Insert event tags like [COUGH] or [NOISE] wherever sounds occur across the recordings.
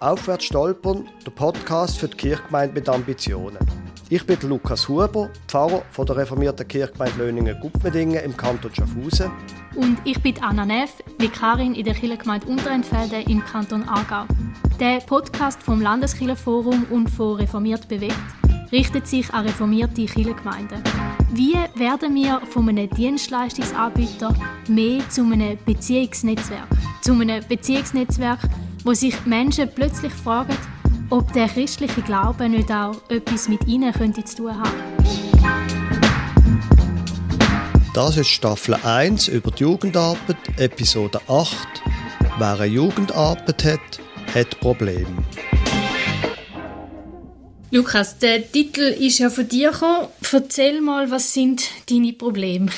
Aufwärts stolpern, der Podcast für die Kirchgemeinde mit Ambitionen. Ich bin Lukas Huber, Pfarrer von der reformierten Kirchgemeinde Löningen-Gutmedingen im Kanton Schaffhausen. Und ich bin Anna Neff, Vikarin in der Kirchgemeinde Unterentfelde im Kanton Aargau. Der Podcast vom Landeskirchenforum und von Reformiert bewegt richtet sich an reformierte Kirchengemeinden. Wie werden wir von einem Dienstleistungsanbieter mehr zu einem Beziehungsnetzwerk? Zu einem Beziehungsnetzwerk, wo sich Menschen plötzlich fragen, ob der christliche Glaube nicht auch etwas mit ihnen könnte zu tun haben. Das ist Staffel 1 über die Jugendarbeit, Episode 8. Wer eine Jugendarbeit hat, hat Probleme. Lukas, der Titel ist ja von dir gekommen. Erzähl mal, was sind deine Probleme?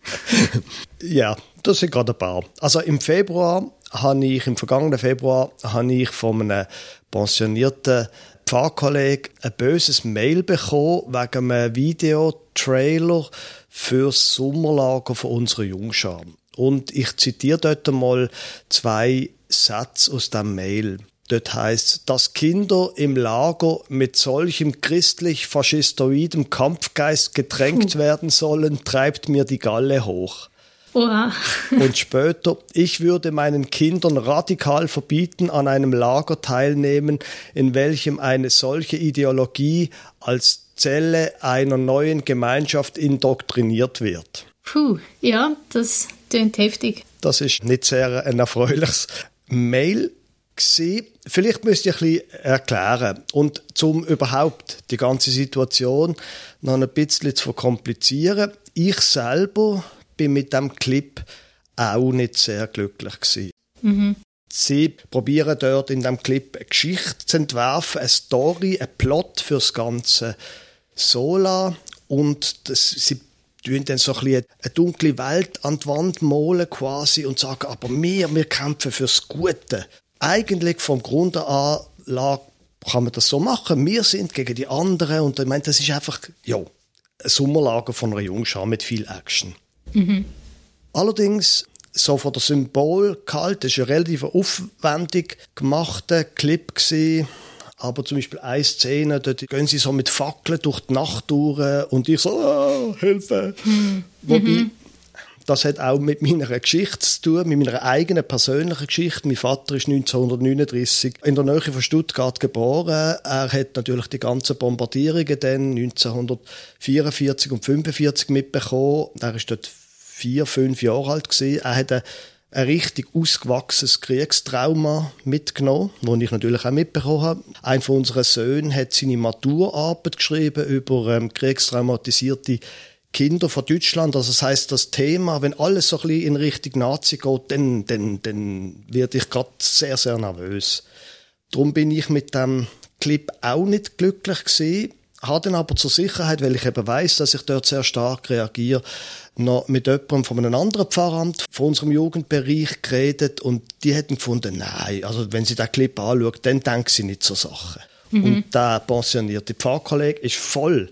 [LAUGHS] ja, das sind gerade ein paar. Also im Februar habe ich, im vergangenen Februar, habe ich von einem pensionierten Pfarrkollegen ein böses Mail bekommen wegen einem Videotrailer fürs Sommerlager von unserer Jungschar. Und ich zitiere dort einmal zwei Sätze aus dem Mail. Dort heißt, dass Kinder im Lager mit solchem christlich-faschistoidem Kampfgeist getränkt [LAUGHS] werden sollen, treibt mir die Galle hoch. Oha. Und später, ich würde meinen Kindern radikal verbieten, an einem Lager teilnehmen, in welchem eine solche Ideologie als Zelle einer neuen Gemeinschaft indoktriniert wird. Puh, ja, das klingt heftig. Das ist nicht sehr ein erfreuliches Mail gewesen. Vielleicht müsst ihr ein bisschen erklären. Und zum überhaupt die ganze Situation noch ein bisschen zu verkomplizieren. Ich selber bin mit dem Clip auch nicht sehr glücklich gewesen. Mhm. Sie probieren dort in dem Clip eine Geschichte zu entwerfen, eine Story, einen Plot fürs ganze Sola und das, sie tun dann so ein bisschen eine dunkle Welt an die Wand malen quasi und sagen, aber wir, wir kämpfen fürs Gute. Eigentlich vom Grunde an kann man das so machen. Wir sind gegen die anderen und ich meine, das ist einfach, ja, ein Sommerlager von einer Jungschar mit viel Action. Mhm. Allerdings, so von der Symbolgehalt, das war ein relativ aufwendig gemachter Clip. Gewesen. Aber zum Beispiel eine Szene, dort gehen sie so mit Fackeln durch die Nacht durch und ich so, oh, Hilfe. Mhm. Wobei, das hat auch mit meiner Geschichte zu tun, mit meiner eigenen persönlichen Geschichte. Mein Vater ist 1939 in der Nähe von Stuttgart geboren. Er hat natürlich die ganzen Bombardierungen dann 1944 und 1945 mitbekommen. Er ist dort vier, fünf Jahre alt gewesen. Er hat ein, ein richtig ausgewachsenes Kriegstrauma mitgenommen, das ich natürlich auch mitbekommen habe. Ein von unseren Söhnen hat seine Maturarbeit geschrieben über ähm, kriegstraumatisierte Kinder von Deutschland. Also das heißt, das Thema, wenn alles so ein bisschen in Richtung Nazi geht, dann, dann, dann werde ich gerade sehr, sehr nervös. Darum bin ich mit dem Clip auch nicht glücklich gewesen habe dann aber zur Sicherheit, weil ich eben weiß, dass ich dort sehr stark reagiere, noch mit jemandem von einem anderen Pfarramt von unserem Jugendbereich geredet und die hätten gefunden, nein, also wenn sie den Clip anschaut, dann denkt sie nicht zur Sache. Mhm. Und der pensionierte Pfarrkollege ist voll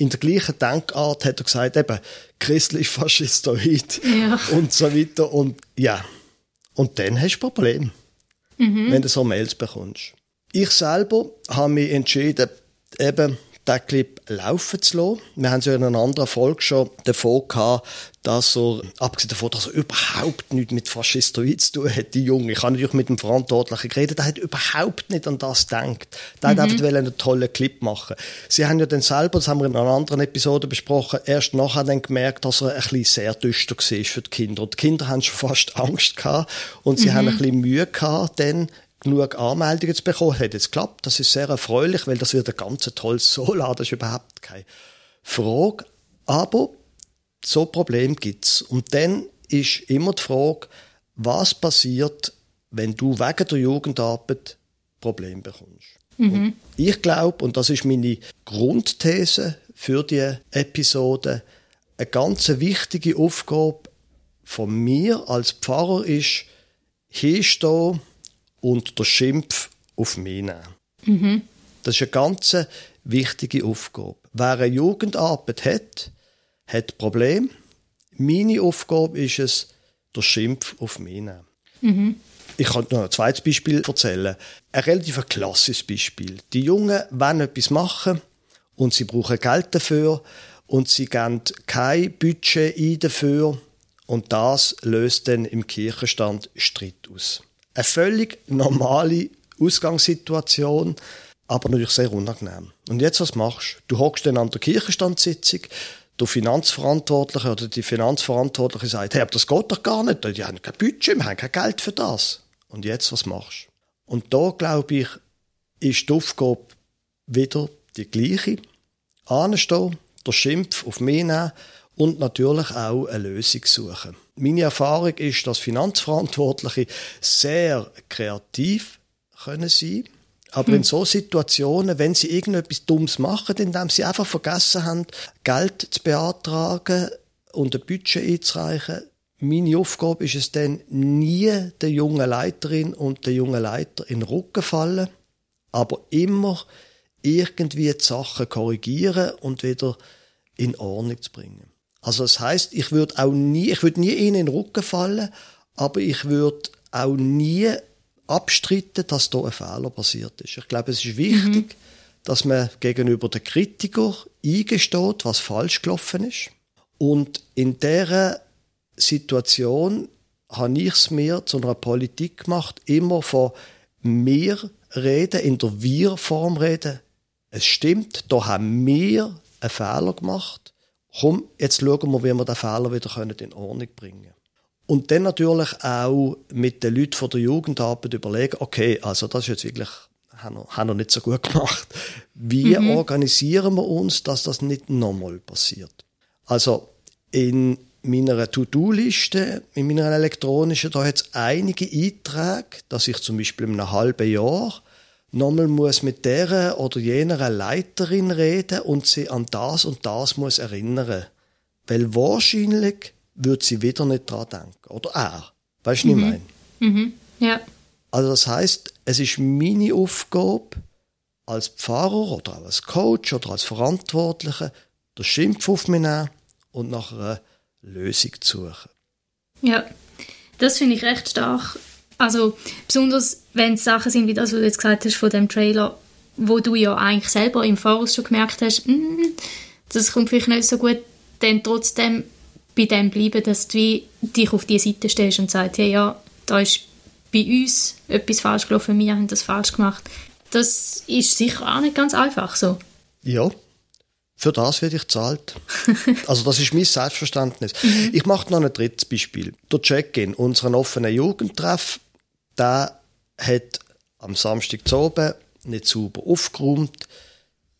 in der gleichen Denkart hat er gesagt, eben, christlich faschistoid [LAUGHS] ja. und so weiter. Und ja, und dann hast du ein Problem, mhm. wenn du so Mails bekommst. Ich selber habe mich entschieden, eben den Clip laufen zu lassen. Wir haben es ja in einer anderen Folge schon davon gehabt, dass er, abgesehen davon, dass er überhaupt nichts mit Faschistoid zu tun hat, die Junge. Ich habe natürlich mit dem Verantwortlichen geredet, der hat überhaupt nicht an das gedacht. Der mhm. hat einfach einen tollen Clip machen. Sie haben ja dann selber, das haben wir in einer anderen Episode besprochen, erst nachher dann gemerkt, dass er ein bisschen sehr düster war für die Kinder. Und die Kinder haben schon fast Angst gehabt und sie mhm. haben ein bisschen Mühe gehabt, dann genug Anmeldungen zu bekommen. Hat jetzt geklappt. Das ist sehr erfreulich, weil das wird ein ganz tolles [LAUGHS] Solar. Das ist überhaupt keine Frage. Aber so Problem gibt's. Und dann ist immer die Frage, was passiert, wenn du wegen der Jugendarbeit Probleme bekommst. Mhm. Ich glaube, und das ist meine Grundthese für die Episode, eine ganz wichtige Aufgabe von mir als Pfarrer ist, hinstehen und der Schimpf auf mich nehmen. Mhm. Das ist eine ganz wichtige Aufgabe. Wer eine Jugendarbeit hat, hat Problem. Meine Aufgabe ist es, der Schimpf auf mich nehmen. Mhm. Ich kann noch ein zweites Beispiel erzählen. Ein relativ klassisches Beispiel. Die Jungen wollen etwas machen und sie brauchen Geld dafür und sie geben kein Budget ein dafür und das löst dann im Kirchenstand Streit aus. Eine völlig normale Ausgangssituation, aber natürlich sehr unangenehm. Und jetzt was machst du? Du hockst dann an der Kirchenstandssitzung, der Finanzverantwortliche oder die Finanzverantwortliche sagt, hey, aber das geht doch gar nicht, die haben kein Budget, wir haben kein Geld für das. Und jetzt was machst du? Und da, glaube ich, ist die Aufgabe wieder die gleiche. Anstehen, der Schimpf auf mich nehmen und natürlich auch eine Lösung suchen. Meine Erfahrung ist, dass Finanzverantwortliche sehr kreativ können sein aber hm. in so Situationen, wenn sie irgendetwas Dummes machen, indem sie einfach vergessen haben, Geld zu beantragen und ein Budget einzureichen, meine Aufgabe ist es dann, nie der jungen Leiterin und der jungen Leiter in den Rücken fallen, aber immer irgendwie die Sachen korrigieren und wieder in Ordnung zu bringen. Also das heißt, ich würde auch nie, ich würde nie ihnen in den Rücken fallen, aber ich würde auch nie abstreiten, dass da ein Fehler passiert ist. Ich glaube, es ist wichtig, mhm. dass man gegenüber den Kritiker eingesteht, was falsch gelaufen ist. Und in dieser Situation habe ich es mir zu einer Politik gemacht, immer von mir reden, in der Wir-Form reden. Es stimmt, da haben wir einen Fehler gemacht. Komm, jetzt schauen wir, wie wir den Fehler wieder in Ordnung bringen können. Und dann natürlich auch mit den Leuten von der Jugendarbeit überlegen, okay, also das ist jetzt wirklich, haben wir, haben wir nicht so gut [LAUGHS] gemacht. Wie mhm. organisieren wir uns, dass das nicht nochmal passiert? Also in meiner To-Do-Liste, in meiner elektronischen, da hat es einige Einträge, dass ich zum Beispiel in einem halben Jahr nochmal muss mit der oder jener Leiterin reden und sie an das und das muss erinnern. Weil wahrscheinlich würde sie wieder nicht dran denken. Oder er. Weißt du, mhm. was ich mhm. meine? Mhm. Ja. Also das heißt, es ist meine Aufgabe, als Pfarrer oder auch als Coach oder als Verantwortlicher, den Schimpf auf mich nehmen und nach einer Lösung zu suchen. Ja, das finde ich recht stark. Also besonders, wenn es Sachen sind, wie das, was du jetzt gesagt hast von dem Trailer, wo du ja eigentlich selber im Voraus schon gemerkt hast, mm, das kommt vielleicht nicht so gut, dann trotzdem bei dem bleiben, dass du dich auf die Seite stellst und sagst, hey, ja, da ist bei uns etwas falsch gelaufen, wir haben das falsch gemacht. Das ist sicher auch nicht ganz einfach so. Ja, für das werde ich zahlt. [LAUGHS] also das ist mein Selbstverständnis. Mhm. Ich mache noch ein drittes Beispiel. Der Check-in, unseren offenen Jugendtreff, der hat am Samstag zu nicht sauber aufgeräumt.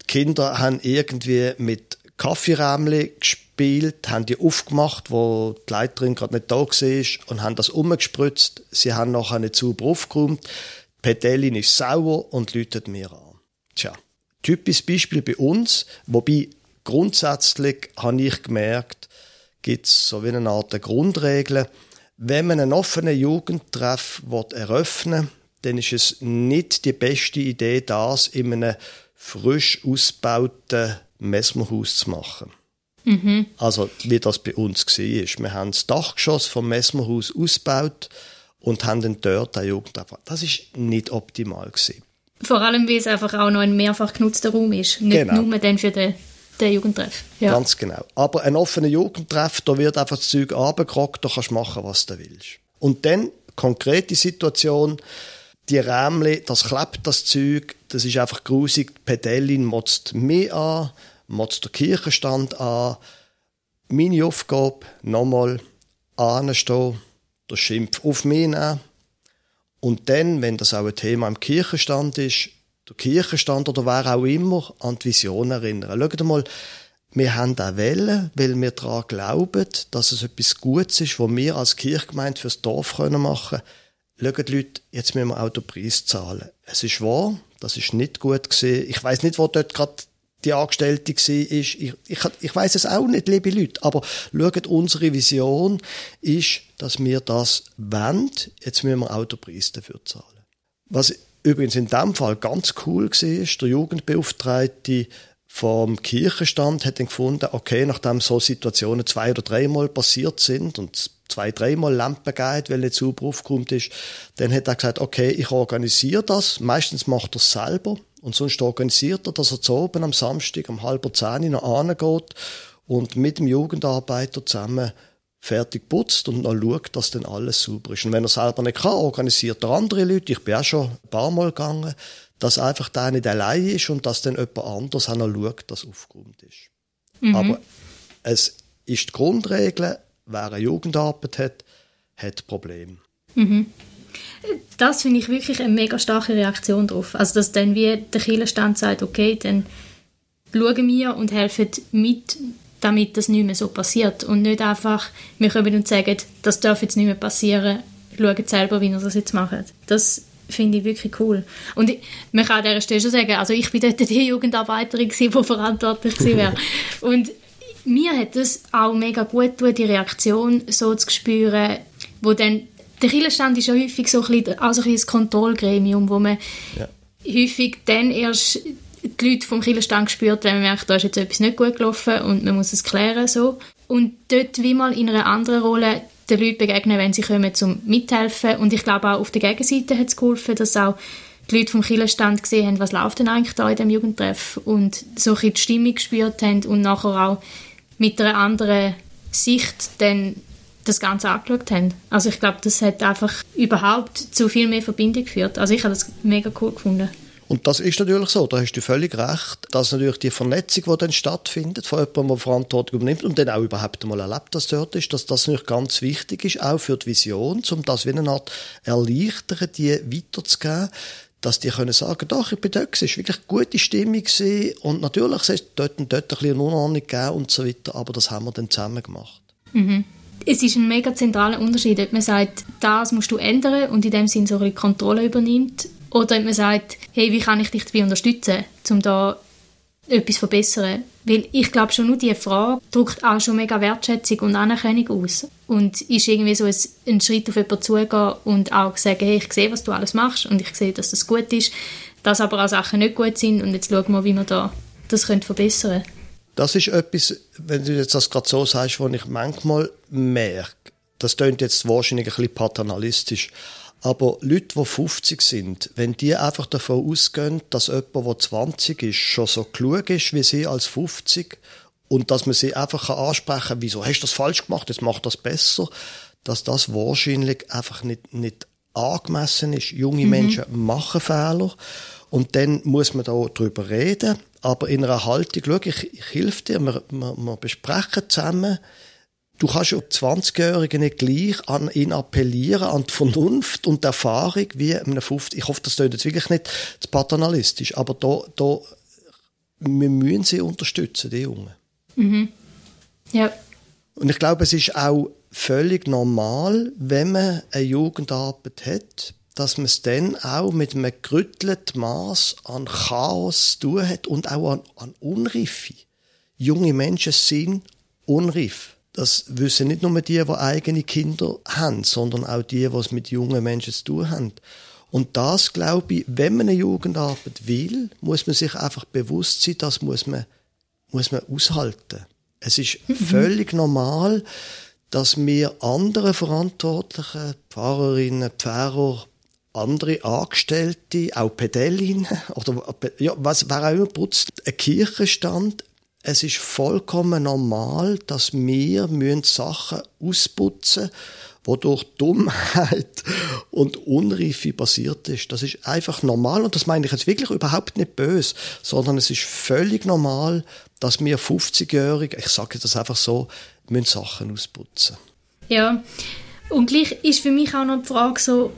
Die Kinder haben irgendwie mit Kaffeerämli gespielt, haben die aufgemacht, wo die Leiterin gerade nicht da war und haben das umgespritzt. Sie haben nachher nicht sauber aufgeräumt. Die Pedellin ist sauer und läutet mir an. Tja, typisches Beispiel bei uns, wobei grundsätzlich habe ich gemerkt, gibt es so wie eine Art Grundregel. Wenn man einen offenen Jugendtreff eröffnen will, dann ist es nicht die beste Idee, das in einem frisch ausgebauten Messmerhaus zu machen. Mhm. Also wie das bei uns war. Wir haben das Dachgeschoss vom Messmerhaus ausgebaut und haben dann dort einen Jugendtreff. Das war nicht optimal. Gewesen. Vor allem, weil es einfach auch noch ein mehrfach genutzter Raum ist. Nicht genau. nur dann für den, den Jugendtreff. Ja. Ganz genau. Aber ein offener Jugendtreff, da wird einfach das Zeug abgerockt, da kannst du machen, was du willst. Und dann, konkrete Situation, die Rämli, das klebt das Zeug, das ist einfach grusig. Die Pedellin motzt mich an, motzt der Kirchenstand an. Meine Aufgabe, nochmal anstehen, der Schimpf auf mich nehmen. Und dann, wenn das auch ein Thema im Kirchenstand ist, der Kirchenstand oder wer auch immer, an die Vision erinnern. Schaut mal, wir haben auch Wellen, weil wir daran glauben, dass es etwas Gutes ist, was wir als Kirchgemeinde fürs Dorf machen können. Schaut Leute, jetzt müssen wir auch den Preis zahlen. Es ist wahr, das ist nicht gut gesehen. Ich weiß nicht, wo dort gerade die Angestellte war. Ich, ich, ich weiß es auch nicht, liebe Leute. Aber schaut, unsere Vision ist, dass wir das wollen. Jetzt müssen wir auch den Preis dafür zahlen. Was übrigens in dem Fall ganz cool ist, der Jugendbeauftragte vom Kirchenstand hat dann gefunden, okay, nachdem so Situationen zwei oder dreimal passiert sind und zwei, dreimal Lampen geht, weil nicht sauber aufgeräumt ist. Dann hat er gesagt, okay, ich organisiere das. Meistens macht er es selber. Und sonst organisiert er, dass er zu oben am Samstag um halb zehn noch angeht und mit dem Jugendarbeiter zusammen fertig putzt und dann schaut, dass dann alles sauber ist. Und wenn er selber nicht kann, organisiert er andere Leute. Ich bin auch schon ein paar Mal gegangen, dass einfach der nicht allein ist und dass dann jemand anderes auch noch schaut, dass aufgeräumt ist. Mhm. Aber es ist die Grundregel, wer eine Jugendarbeit hat, hat Probleme. Mhm. Das finde ich wirklich eine mega starke Reaktion darauf. Also, dass dann wie der Kirchenstand sagt, okay, dann schauen wir und helfen mit, damit das nicht mehr so passiert. Und nicht einfach, wir kommen und sagen, das darf jetzt nicht mehr passieren, schauen selber, wie wir das jetzt machen. Das finde ich wirklich cool. Und ich, man kann an dieser Stelle schon sagen, also ich bin dort die Jugendarbeiterin gewesen, die verantwortlich war. [LAUGHS] und mir hat es auch mega gut getan, die Reaktion so zu spüren, wo dann der Kirchenstand ist ja häufig so ein, bisschen, also ein, ein Kontrollgremium, wo man ja. häufig dann erst die Leute vom Kirchenstand gespürt, wenn man merkt, da ist jetzt etwas nicht gut gelaufen und man muss es klären. So. Und dort wie mal in einer anderen Rolle den Leuten begegnen, wenn sie kommen, zum mithelfen. Und ich glaube auch auf der Gegenseite hat es geholfen, dass auch die Leute vom Kirchenstand gesehen haben, was läuft denn eigentlich da in dem Jugendtreff und so ein die Stimmung gespürt haben und nachher auch mit einer anderen Sicht dann das Ganze angeschaut haben. Also ich glaube, das hat einfach überhaupt zu viel mehr Verbindung geführt. Also ich habe das mega cool gefunden. Und das ist natürlich so, da hast du völlig recht, dass natürlich die Vernetzung, die dann stattfindet, von jemandem, der Verantwortung übernimmt und dann auch überhaupt einmal erlebt, dass dort ist, dass das natürlich ganz wichtig ist, auch für die Vision, um das wie eine Art erleichtern, die weiterzugeben, dass die können sagen, doch, ich bin dort, es war wirklich eine gute Stimmung gewesen. und natürlich es dort und dort ein bisschen Unordnung gegeben und so weiter, aber das haben wir dann zusammen gemacht. Mhm es ist ein mega zentraler Unterschied, ob man sagt, das musst du ändern und in dem Sinn so ein bisschen Kontrolle übernimmt oder ob man sagt, hey, wie kann ich dich dabei unterstützen, um da etwas zu verbessern. Weil ich glaube schon nur diese Frage drückt auch schon mega Wertschätzung und Anerkennung aus. Und ist irgendwie so ein, Schritt auf jemanden zugehen und auch sagen, hey, ich sehe, was du alles machst und ich sehe, dass das gut ist, dass aber auch Sachen nicht gut sind und jetzt schauen wir, wie wir da das können verbessern können. Das ist etwas, wenn du jetzt das gerade so sagst, was ich manchmal merke. Das klingt jetzt wahrscheinlich ein bisschen paternalistisch. Aber Leute, die 50 sind, wenn die einfach davon ausgehen, dass jemand, der 20 ist, schon so klug ist wie sie als 50 und dass man sie einfach ansprechen kann, wieso hast du das falsch gemacht, jetzt mach das besser, dass das wahrscheinlich einfach nicht, nicht angemessen ist. Junge mhm. Menschen machen Fehler und dann muss man da drüber reden, aber in einer Haltung, schau, ich, ich helfe dir, wir, wir, wir besprechen zusammen, Du kannst ja 20-Jährigen nicht gleich an ihn appellieren, an die Vernunft und die Erfahrung wie einem 50. Ich hoffe, das klingt jetzt wirklich nicht zu paternalistisch, aber da, da, wir müssen sie unterstützen, die Jungen. Mhm. Ja. Und ich glaube, es ist auch völlig normal, wenn man eine Jugendarbeit hat, dass man es dann auch mit einem gerüttelten Maß an Chaos zu tun hat und auch an, an Unreife. Junge Menschen sind unreif das wissen nicht nur die, die eigene Kinder haben, sondern auch die, die es mit jungen Menschen zu tun haben. Und das, glaube ich, wenn man eine Jugendarbeit will, muss man sich einfach bewusst sein, das muss man, muss man aushalten. Es ist mhm. völlig normal, dass wir andere Verantwortliche, Pfarrerinnen, Pfarrer, andere Angestellte, auch Pedellinen [LAUGHS] oder ja, was, wer auch immer putzt, ein Kirchenstand, es ist vollkommen normal, dass wir Sachen ausputzen müssen, wo durch Dummheit [LAUGHS] und Unreife passiert ist. Das ist einfach normal und das meine ich jetzt wirklich überhaupt nicht böse, sondern es ist völlig normal, dass wir 50-Jährige, ich sage das einfach so, müssen Sachen ausputzen. Ja, und gleich ist für mich auch noch die Frage so,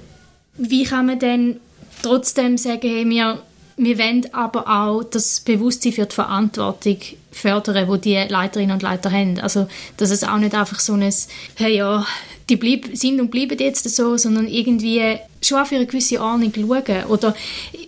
wie kann man denn trotzdem sagen, hey, wir wir wollen aber auch das Bewusstsein für die Verantwortung fördern, wo die Leiterinnen und Leiter haben. Also, dass es auch nicht einfach so ein, hey ja, die bleib, sind und bleiben jetzt so, sondern irgendwie schon für eine gewisse Ahnung schauen. Oder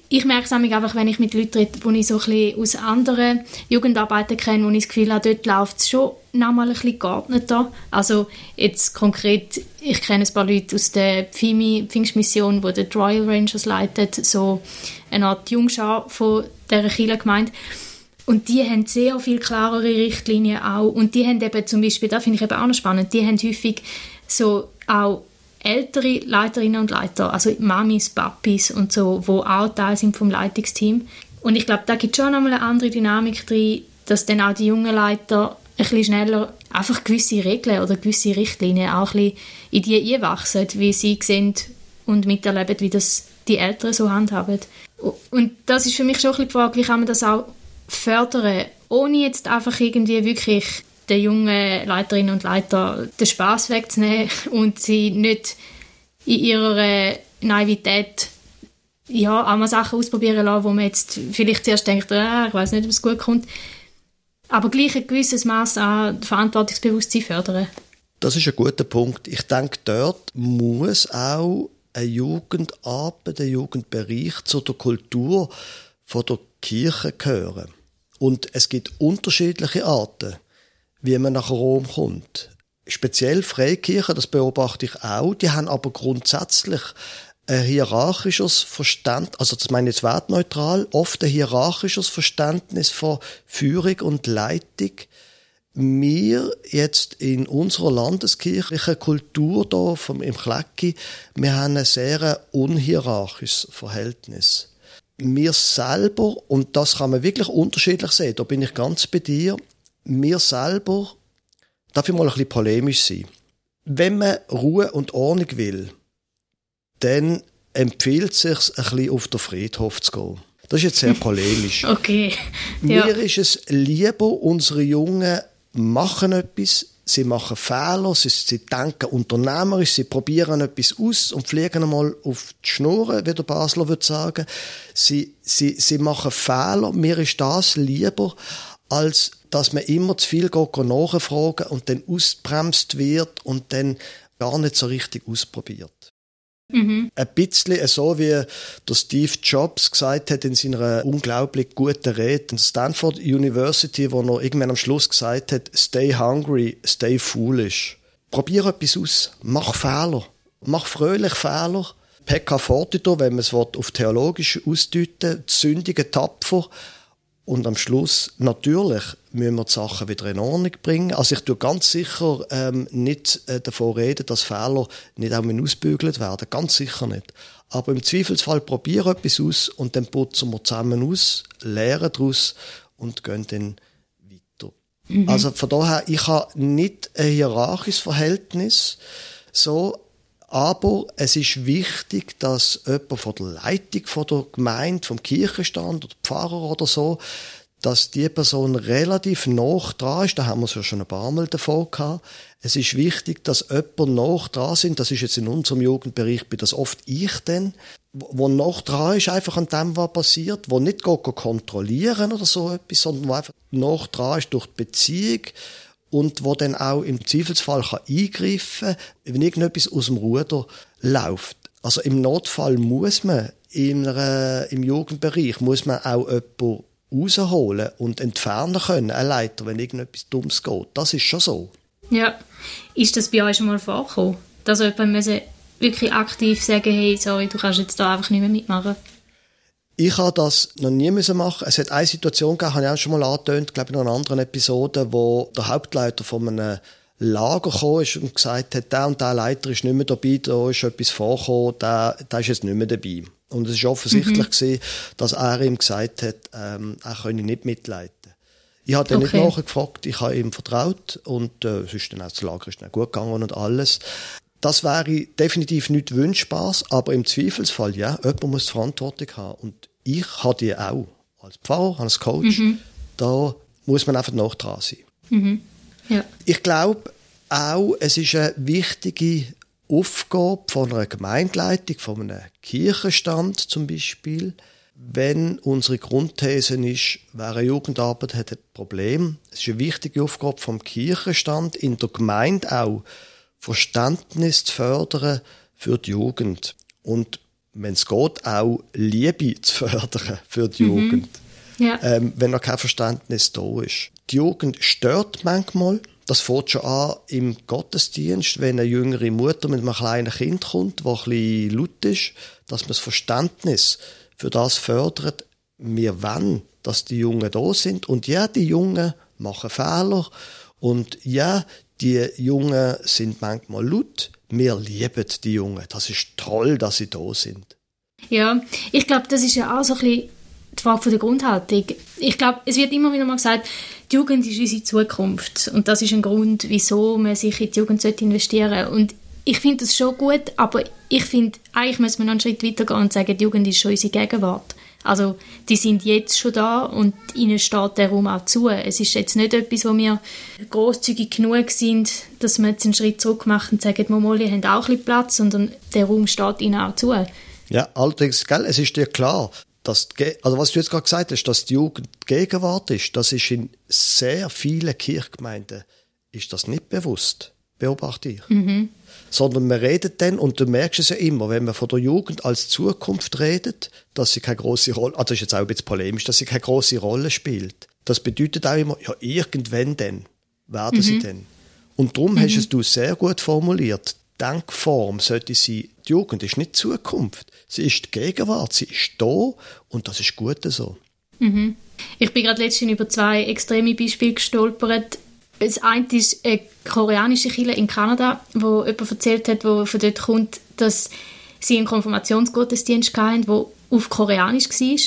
ich merke es einfach, wenn ich mit Leuten rede, die ich so ein aus anderen Jugendarbeiten kenne, wo ich das Gefühl habe, dort läuft es schon nochmal ein bisschen geordneter. Also jetzt konkret, ich kenne ein paar Leute aus der Pfimi, Pfingstmission, die der Royal Rangers leitet, so eine Art Jungschar von dieser Kirchengemeinde. Und die haben sehr viel klarere Richtlinien auch. Und die haben eben zum Beispiel, da finde ich eben auch noch spannend, die haben häufig so auch ältere Leiterinnen und Leiter, also Mamis, Papis und so, wo auch Teil sind vom Leitungsteam. Und ich glaube, da gibt es schon einmal eine andere Dynamik drin, dass dann auch die jungen Leiter ein bisschen schneller einfach gewisse Regeln oder gewisse Richtlinien auch ein bisschen in die einwachsen, wie sie sehen und miterleben, wie das die Eltern so handhaben. Und das ist für mich schon ein bisschen die Frage, wie kann man das auch fördern, ohne jetzt einfach irgendwie wirklich den jungen Leiterinnen und Leitern den Spaß wegzunehmen [LAUGHS] und sie nicht in ihrer Naivität ja, auch mal Sachen ausprobieren lassen, wo man jetzt vielleicht zuerst denkt, ah, ich weiß nicht, ob es gut kommt. Aber gleich ein gewisses Maß an Verantwortungsbewusstsein fördern. Das ist ein guter Punkt. Ich denke, dort muss auch eine Jugendarbeit, ein Jugendbereich zu der Kultur von der Kirche gehören. Und es gibt unterschiedliche Arten, wie man nach Rom kommt. Speziell Freikirchen, das beobachte ich auch, die haben aber grundsätzlich ein hierarchisches Verständnis, also das meine ich jetzt wertneutral, oft ein hierarchisches Verständnis von Führung und Leitung. Wir jetzt in unserer landeskirchlichen Kultur hier im Klecki, wir haben ein sehr unhierarchisches Verhältnis. Wir selber, und das kann man wirklich unterschiedlich sehen, da bin ich ganz bei dir, wir selber, darf ich mal ein bisschen polemisch sein, wenn man Ruhe und Ordnung will, dann empfiehlt es sich, ein bisschen auf den Friedhof zu gehen. Das ist jetzt sehr polemisch. [LAUGHS] okay. Ja. Mir ist es lieber, unsere Jungen machen etwas, sie machen Fehler, sie, sie denken unternehmerisch, sie probieren etwas aus und fliegen einmal auf die Schnur, wie der Basler würde sagen. Sie, sie, sie machen Fehler. Mir ist das lieber, als dass man immer zu viel nachfragen und dann ausbremst wird und dann gar nicht so richtig ausprobiert. Mhm. Ein bisschen so, wie der Steve Jobs gesagt hat in seiner unglaublich guten Rede in Stanford University, wo er irgendwann am Schluss gesagt hat, stay hungry, stay foolish. Probier etwas aus, mach Fehler, mach fröhlich Fehler. Pekka fortiter, wenn man es auf theologisch ausdeuten, sündige tapfer, und am Schluss, natürlich, müssen wir die Sachen wieder in Ordnung bringen. Also ich tue ganz sicher ähm, nicht äh, davon reden, dass Fehler nicht auch ausbügelt werden. Ganz sicher nicht. Aber im Zweifelsfall probiere etwas aus und dann putzen wir zusammen aus, lernen daraus und gehen dann weiter. Mhm. Also von daher, ich habe nicht ein hierarchisches Verhältnis, so aber es ist wichtig, dass jemand von der Leitung von der Gemeinde, vom Kirchenstand oder Pfarrer oder so, dass die Person relativ nah dran ist. Da haben wir es ja schon ein paar Mal davon gehabt. Es ist wichtig, dass jemand nach dran sind. Das ist jetzt in unserem Jugendbereich, bin das oft ich denn, wo noch dran ist, einfach an dem, was passiert, wo nicht kontrollieren oder so etwas, sondern wo einfach noch dran ist durch die Beziehung und wo dann auch im Zweifelsfall kann eingreifen kann, wenn irgendetwas aus dem Ruder läuft. Also im Notfall muss man in einer, im Jugendbereich muss man auch jemanden rausholen und entfernen können, ein Leiter, wenn irgendetwas Dummes geht. Das ist schon so. Ja. Ist das bei euch schon mal vorgekommen? Dass jemand wirklich aktiv sagen hey, sorry, du kannst jetzt da einfach nicht mehr mitmachen? Ich habe das noch nie müssen machen. Es hat eine Situation gegeben, habe ich auch schon mal angetönt, glaube ich, in einer anderen Episode, wo der Hauptleiter von einem Lager gekommen ist und gesagt hat, der und der Leiter ist nicht mehr dabei, da ist etwas vorgekommen, der, der ist jetzt nicht mehr dabei. Und es ist offensichtlich mhm. gewesen, dass er ihm gesagt hat, ähm, er könne nicht mitleiten. Ich habe dann okay. nicht nachgefragt, ich habe ihm vertraut und äh, es ist dann auch das Lager ist dann gut gegangen und alles. Das wäre definitiv nicht wünschbar, aber im Zweifelsfall, ja, jemand muss Verantwortung haben. Und ich habe die auch. Als Pfarrer, als Coach, mhm. da muss man einfach noch dran sein. Mhm. Ja. Ich glaube auch, es ist eine wichtige Aufgabe von einer Gemeindeleitung, von einem Kirchenstand zum Beispiel, wenn unsere Grundthese ist, wer eine Jugendarbeit hat ein Problem. Es ist eine wichtige Aufgabe vom Kirchenstand, in der Gemeinde auch, Verständnis zu fördern für die Jugend. Und wenn es geht, auch Liebe zu fördern für die mhm. Jugend. Ja. Ähm, wenn noch kein Verständnis da ist. Die Jugend stört manchmal. Das fängt schon an im Gottesdienst, wenn eine jüngere Mutter mit einem kleinen Kind kommt, das ein bisschen laut ist, dass man das Verständnis für das fördert. Wir wollen, dass die Jungen da sind. Und ja, die Jungen machen Fehler. Und ja, Die Jungen sind manchmal laut. Wir lieben die Jungen. Das ist toll, dass sie da sind. Ja, ich glaube, das ist ja auch so ein bisschen die Frage der Grundhaltung. Ich glaube, es wird immer wieder mal gesagt, die Jugend ist unsere Zukunft. Und das ist ein Grund, wieso man sich in die Jugend investieren sollte. Und ich finde das schon gut, aber ich finde, eigentlich müssen wir noch einen Schritt weiter gehen und sagen, die Jugend ist schon unsere Gegenwart. Also die sind jetzt schon da und ihnen steht der Raum auch zu. Es ist jetzt nicht etwas, wo wir großzügig genug sind, dass wir jetzt einen Schritt zurück machen und sagen, Momoli haben auch ein bisschen Platz, sondern der Raum steht ihnen auch zu. Ja, allerdings, gell, es ist dir klar, dass, also was du jetzt gerade gesagt hast, dass die Jugend Gegenwart ist, das ist in sehr vielen Kirchgemeinden ist das nicht bewusst, beobachte ich. Mhm. Sondern man redet dann, und du merkst es ja immer, wenn man von der Jugend als Zukunft redet, dass sie keine große Rolle, also das ist jetzt auch ein bisschen polemisch, dass sie keine große Rolle spielt. Das bedeutet auch immer, ja, irgendwann dann werden mhm. sie denn. Und darum mhm. hast du es sehr gut formuliert. Denkform sollte sein, die Jugend ist nicht Zukunft, sie ist die Gegenwart, sie ist da und das ist gut so. Mhm. Ich bin gerade letztens über zwei extreme Beispiele gestolpert. Das eine ist eine koreanische Kirche in Kanada, wo jemand erzählt hat, wo von dort kommt, dass sie einen Konfirmationsgottesdienst hatten, der auf Koreanisch war.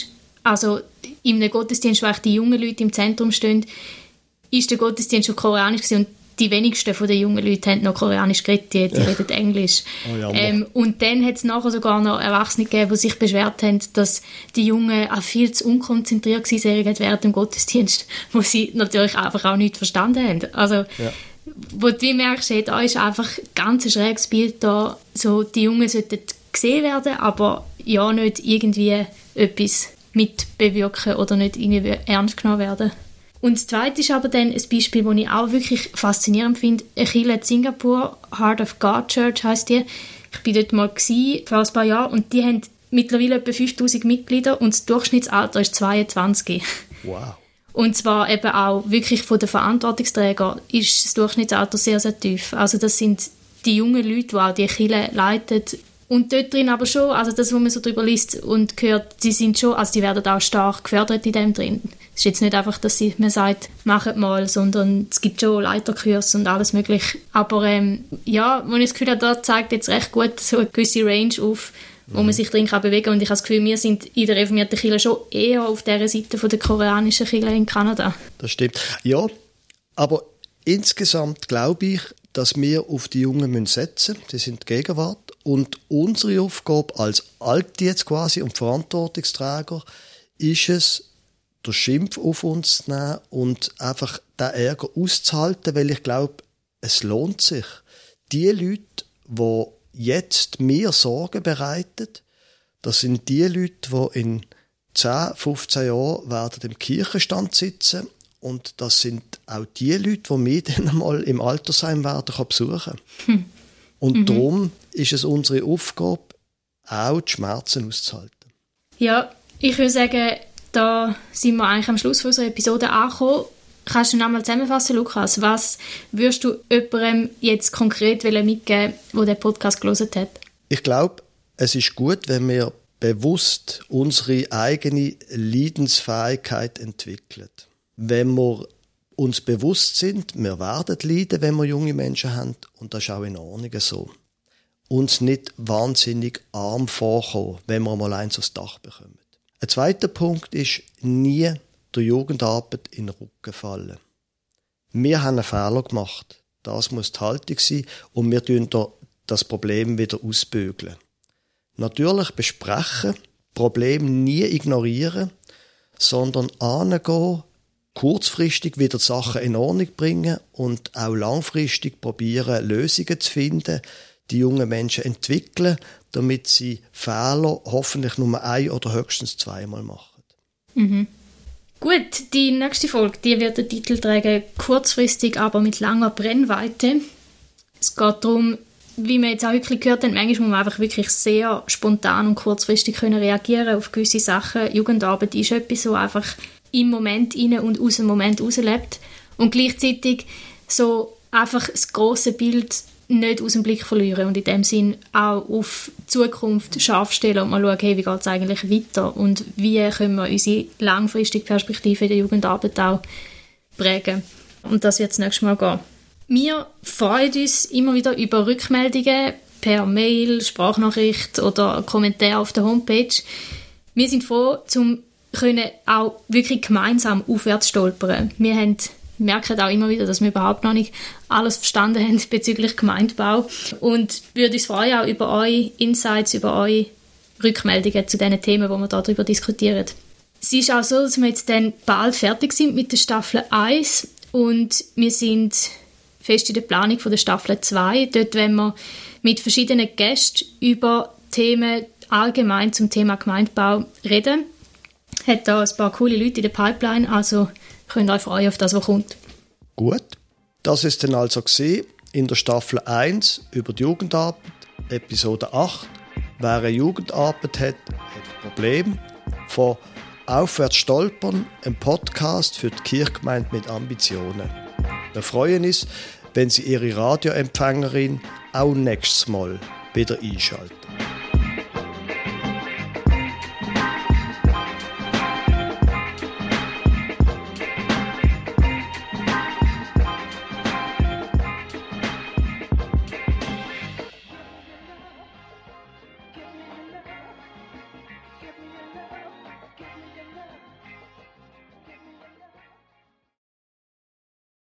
Also in einem Gottesdienst, wo die jungen Leute im Zentrum stehen, ist der Gottesdienst auf Koreanisch und die wenigsten von den jungen Leuten haben noch Koreanisch geredet, die, die reden Englisch. Oh, ähm, und dann hat es nachher sogar noch Erwachsene gegeben, die sich beschwert haben, dass die Jungen auch viel zu unkonzentriert waren während dem Gottesdienst, [LAUGHS] wo sie natürlich einfach auch nicht verstanden haben. Also, ja. wo du merkst, hey, da ist einfach ein ganz schräges Bild da, so, die Jungen sollten gesehen werden, aber ja nicht irgendwie etwas mitbewirken oder nicht irgendwie ernst genommen werden. Und das Zweite ist aber dann ein Beispiel, das ich auch wirklich faszinierend finde. Eine Kirche in Singapur, Heart of God Church heisst die. Ich war dort mal gewesen, vor ein paar Jahren und die haben mittlerweile etwa 5000 Mitglieder und das Durchschnittsalter ist 22. Wow. Und zwar eben auch wirklich von den Verantwortungsträgern ist das Durchschnittsalter sehr, sehr tief. Also das sind die jungen Leute, die auch die Kirche leiten, und dort drin aber schon, also das, was man so drüber liest und hört, sie sind schon, also die werden auch stark gefördert in dem drin. Es ist jetzt nicht einfach, dass sie, man sagt, machet mal, sondern es gibt schon Leiterkurse und alles mögliche. Aber ähm, ja, wenn ich das Gefühl habe, da zeigt jetzt recht gut so eine gewisse Range auf, wo mhm. man sich drin kann bewegen kann. Und ich habe das Gefühl, wir sind in der reformierten Kirche schon eher auf dieser Seite von der koreanischen Kirche in Kanada. Das stimmt. Ja, aber insgesamt glaube ich, dass wir auf die Jungen setzen müssen. Die sind die Gegenwart. Und unsere Aufgabe als Alte jetzt quasi und Verantwortungsträger ist es, den Schimpf auf uns zu nehmen und einfach den Ärger auszuhalten, weil ich glaube, es lohnt sich. Die Leute, die jetzt mir Sorgen bereiten, das sind die Leute, die in 10, 15 Jahren werden im Kirchenstand sitzen und das sind auch die Leute, die mich [LAUGHS] dann mal im Altersheim werden besuchen hm. Und mhm. darum ist es unsere Aufgabe, auch die Schmerzen auszuhalten. Ja, ich würde sagen, da sind wir eigentlich am Schluss unserer Episode angekommen. Kannst du noch einmal zusammenfassen, Lukas? Was würdest du jemandem jetzt konkret mitgeben, der den Podcast gelesen hat? Ich glaube, es ist gut, wenn wir bewusst unsere eigene Leidensfähigkeit entwickeln. Wenn wir uns bewusst sind, wir werden leiden, wenn wir junge Menschen haben, und das ist auch in Ordnung so. Uns nicht wahnsinnig arm vorkommen, wenn wir mal eins aufs Dach bekommen. Ein zweiter Punkt ist, nie der Jugendarbeit in den Rücken fallen. Wir haben einen Fehler gemacht. Das muss die Haltung sein und wir tun das Problem wieder ausbügeln. Natürlich besprechen, Problem nie ignorieren, sondern angehen, kurzfristig wieder Sachen in Ordnung bringen und auch langfristig probieren, Lösungen zu finden, die jungen Menschen entwickeln, damit sie Fehler hoffentlich nur ein oder höchstens zweimal machen. Mhm. Gut, die nächste Folge, die wird den Titel tragen kurzfristig, aber mit langer Brennweite. Es geht darum, wie wir jetzt auch wirklich gehört haben, manchmal muss man einfach wirklich sehr spontan und kurzfristig können reagieren auf gewisse Sachen. Jugendarbeit ist etwas, so einfach im Moment rein und aus dem Moment rauslebt. Und gleichzeitig so einfach das große Bild nicht aus dem Blick verlieren und in dem Sinn auch auf die Zukunft scharf stellen und mal schauen, hey, wie geht es eigentlich weiter und wie können wir unsere langfristige Perspektive in der Jugendarbeit auch prägen. Und das wird das nächste Mal gehen. Wir freuen uns immer wieder über Rückmeldungen per Mail, Sprachnachricht oder Kommentar auf der Homepage. Wir sind froh, zum können auch wirklich gemeinsam aufwärts stolpern. Wir haben merken auch immer wieder, dass wir überhaupt noch nicht alles verstanden haben [LAUGHS] bezüglich Gemeindebau und würde uns freuen auch über eure Insights, über eure Rückmeldungen zu diesen Themen, wo wir darüber diskutieren. Es ist auch so, dass wir jetzt dann bald fertig sind mit der Staffel 1 und wir sind fest in der Planung von der Staffel 2. Dort wenn wir mit verschiedenen Gästen über Themen allgemein zum Thema Gemeindebau reden. Hat da ein paar coole Leute in der Pipeline, also könnt euch freuen auf das, was kommt. Gut, das ist dann also in der Staffel 1 über die Jugendarbeit, Episode 8. Wer eine Jugendarbeit hat, hat ein Problem. Von Aufwärts stolpern, ein Podcast für die Kirchgemeinde mit Ambitionen. Wir freuen uns, wenn Sie Ihre Radioempfängerin auch nächstes Mal wieder einschalten.